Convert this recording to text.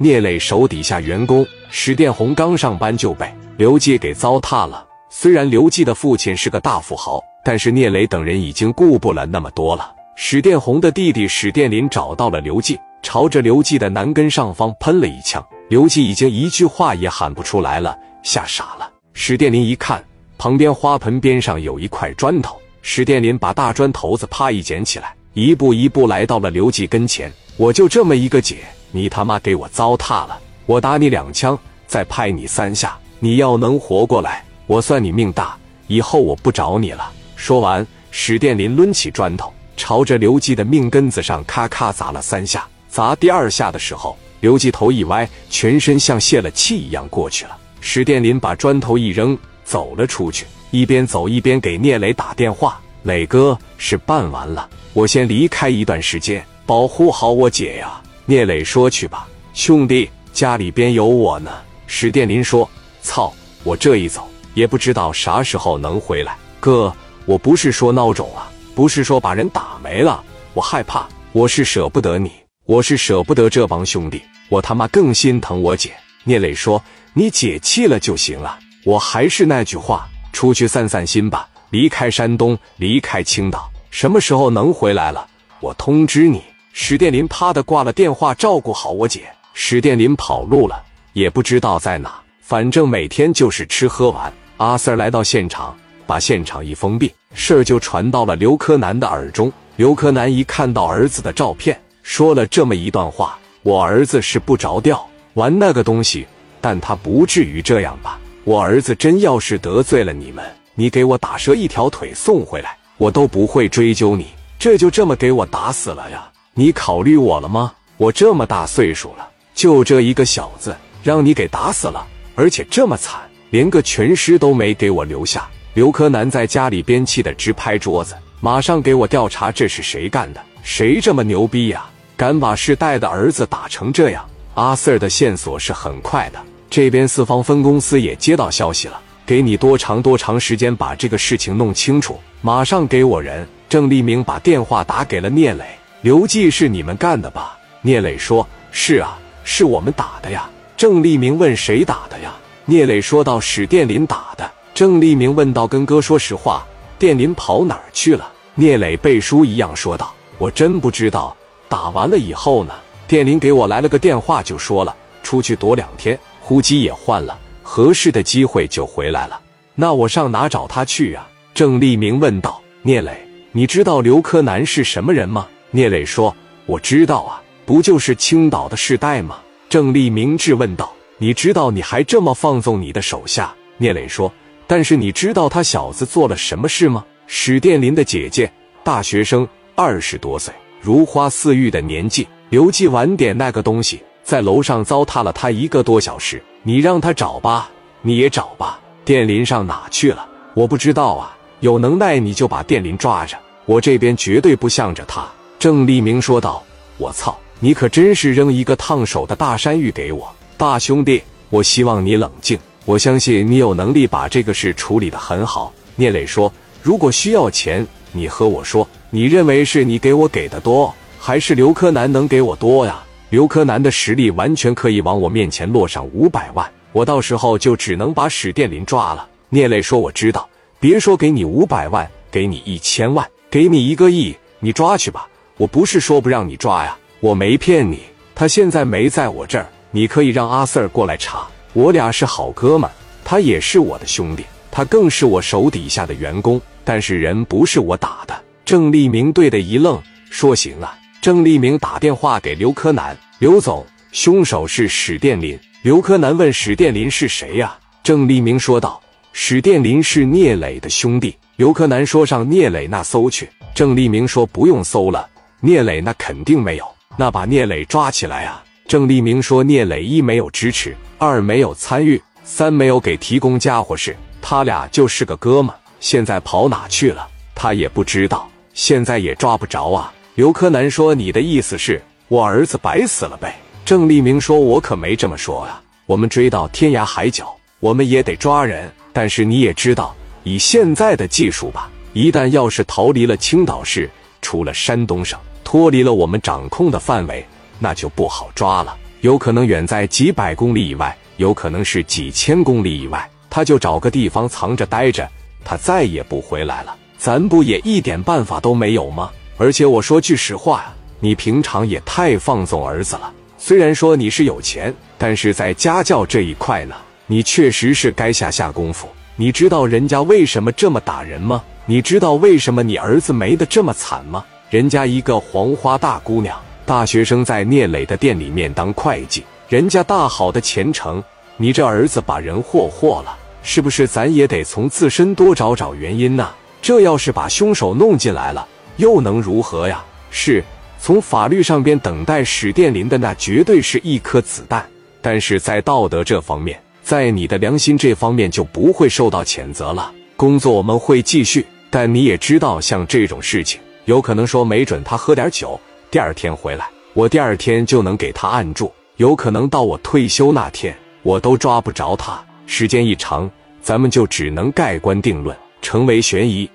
聂磊手底下员工史殿红刚上班就被刘季给糟蹋了。虽然刘季的父亲是个大富豪，但是聂磊等人已经顾不了那么多了。史殿红的弟弟史殿林找到了刘季，朝着刘季的南根上方喷了一枪。刘季已经一句话也喊不出来了，吓傻了。史殿林一看，旁边花盆边上有一块砖头，史殿林把大砖头子啪一捡起来，一步一步来到了刘季跟前。我就这么一个姐，你他妈给我糟蹋了！我打你两枪，再拍你三下，你要能活过来。我算你命大，以后我不找你了。说完，史殿林抡起砖头，朝着刘季的命根子上咔咔砸了三下。砸第二下的时候，刘季头一歪，全身像泄了气一样过去了。史殿林把砖头一扔，走了出去，一边走一边给聂磊打电话：“磊哥，是办完了，我先离开一段时间，保护好我姐呀。”聂磊说：“去吧，兄弟，家里边有我呢。”史殿林说：“操，我这一走。”也不知道啥时候能回来，哥，我不是说孬种啊，不是说把人打没了，我害怕，我是舍不得你，我是舍不得这帮兄弟，我他妈更心疼我姐。聂磊说：“你解气了就行了，我还是那句话，出去散散心吧，离开山东，离开青岛，什么时候能回来了，我通知你。”史殿林啪的挂了电话，照顾好我姐。史殿林跑路了，也不知道在哪，反正每天就是吃喝玩。阿 Sir 来到现场，把现场一封闭，事儿就传到了刘柯南的耳中。刘柯南一看到儿子的照片，说了这么一段话：“我儿子是不着调玩那个东西，但他不至于这样吧？我儿子真要是得罪了你们，你给我打折一条腿送回来，我都不会追究你。这就这么给我打死了呀？你考虑我了吗？我这么大岁数了，就这一个小子，让你给打死了，而且这么惨。”连个全尸都没给我留下，刘柯南在家里边气得直拍桌子，马上给我调查这是谁干的，谁这么牛逼呀，敢把世代的儿子打成这样？阿 Sir 的线索是很快的，这边四方分公司也接到消息了，给你多长多长时间把这个事情弄清楚，马上给我人。郑立明把电话打给了聂磊，刘季是你们干的吧？聂磊说：“是啊，是我们打的呀。”郑立明问：“谁打的呀？”聂磊说道：“史殿林打的。”郑立明问道：“跟哥说实话，殿林跑哪儿去了？”聂磊背书一样说道：“我真不知道。打完了以后呢，殿林给我来了个电话，就说了出去躲两天，呼机也换了，合适的机会就回来了。那我上哪找他去啊？”郑立明问道。聂磊：“你知道刘柯南是什么人吗？”聂磊说：“我知道啊，不就是青岛的世代吗？”郑立明质问道。你知道你还这么放纵你的手下？聂磊说：“但是你知道他小子做了什么事吗？”史殿林的姐姐，大学生，二十多岁，如花似玉的年纪。刘季晚点那个东西在楼上糟蹋了他一个多小时。你让他找吧，你也找吧。殿林上哪去了？我不知道啊。有能耐你就把殿林抓着，我这边绝对不向着他。郑立明说道：“我操，你可真是扔一个烫手的大山芋给我。”大兄弟，我希望你冷静。我相信你有能力把这个事处理得很好。聂磊说：“如果需要钱，你和我说。你认为是你给我给的多，还是刘柯南能给我多呀？刘柯南的实力完全可以往我面前落上五百万，我到时候就只能把史殿林抓了。”聂磊说：“我知道，别说给你五百万，给你一千万，给你一个亿，你抓去吧。我不是说不让你抓呀，我没骗你。他现在没在我这儿。”你可以让阿 Sir 过来查，我俩是好哥们，他也是我的兄弟，他更是我手底下的员工。但是人不是我打的。郑立明对的一愣，说：“行啊。”郑立明打电话给刘柯南：“刘总，凶手是史殿林。”刘柯南问：“史殿林是谁呀？”郑立明说道：“史殿林是聂磊的兄弟。”刘柯南说：“上聂磊那搜去。”郑立明说：“不用搜了，聂磊那肯定没有。那把聂磊抓起来啊！”郑立明说：“聂磊一没有支持，二没有参与，三没有给提供家伙事，他俩就是个哥们。现在跑哪去了？他也不知道，现在也抓不着啊。”刘柯南说：“你的意思是我儿子白死了呗？”郑立明说：“我可没这么说啊。我们追到天涯海角，我们也得抓人。但是你也知道，以现在的技术吧，一旦要是逃离了青岛市，出了山东省，脱离了我们掌控的范围。”那就不好抓了。有可能远在几百公里以外，有可能是几千公里以外，他就找个地方藏着待着，他再也不回来了。咱不也一点办法都没有吗？而且我说句实话呀，你平常也太放纵儿子了。虽然说你是有钱，但是在家教这一块呢，你确实是该下下功夫。你知道人家为什么这么打人吗？你知道为什么你儿子没得这么惨吗？人家一个黄花大姑娘，大学生在聂磊的店里面当会计，人家大好的前程，你这儿子把人霍霍了，是不是？咱也得从自身多找找原因呢。这要是把凶手弄进来了，又能如何呀？是从法律上边等待史殿林的那绝对是一颗子弹，但是在道德这方面，在你的良心这方面就不会受到谴责了。工作我们会继续，但你也知道，像这种事情，有可能说没准他喝点酒，第二天回来，我第二天就能给他按住，有可能到我退休那天，我都抓不着他。时间一长，咱们就只能盖棺定论。成为悬疑。